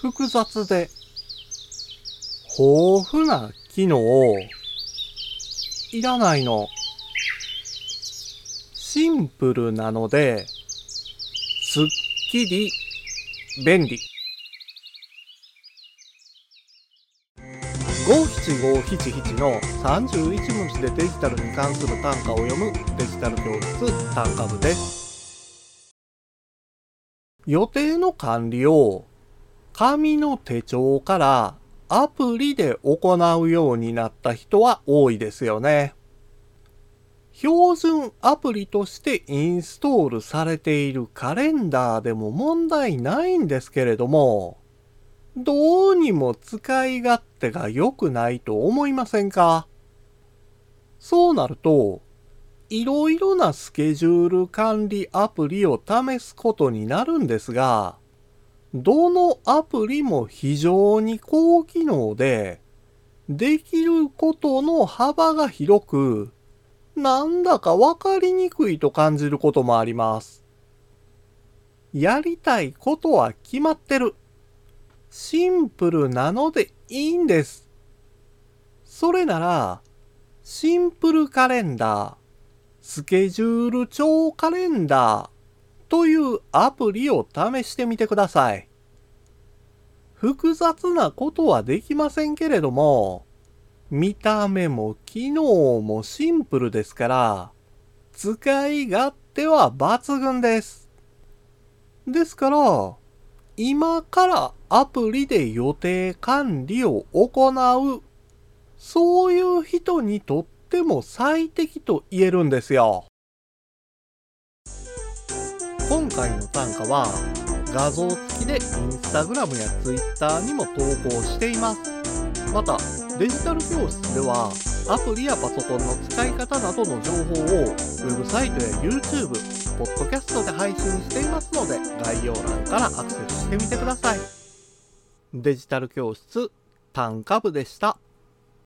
複雑で豊富な機能いらないの。シンプルなので、すっきり便利。五七五七七の31文字でデジタルに関する単価を読むデジタル教室単価部です。予定の管理を紙の手帳からアプリで行うようになった人は多いですよね。標準アプリとしてインストールされているカレンダーでも問題ないんですけれども、どうにも使い勝手が良くないと思いませんか？そうなると、いろいろなスケジュール管理アプリを試すことになるんですが、どのアプリも非常に高機能で、できることの幅が広く、なんだかわかりにくいと感じることもあります。やりたいことは決まってる。シンプルなのでいいんです。それなら、シンプルカレンダー、スケジュール帳カレンダーというアプリを試してみてください。複雑なことはできませんけれども、見た目も機能もシンプルですから、使い勝手は抜群です。ですから、今からアプリで予定管理を行う、そういう人にとっても最適と言えるんですよ。回の単価は画像付きでインスタグラムやツイッターにも投稿しています。また、デジタル教室ではアプリやパソコンの使い方などの情報をウェブサイトや YouTube、ポッドキャストで配信していますので概要欄からアクセスしてみてください。デジタル教室単価部でした。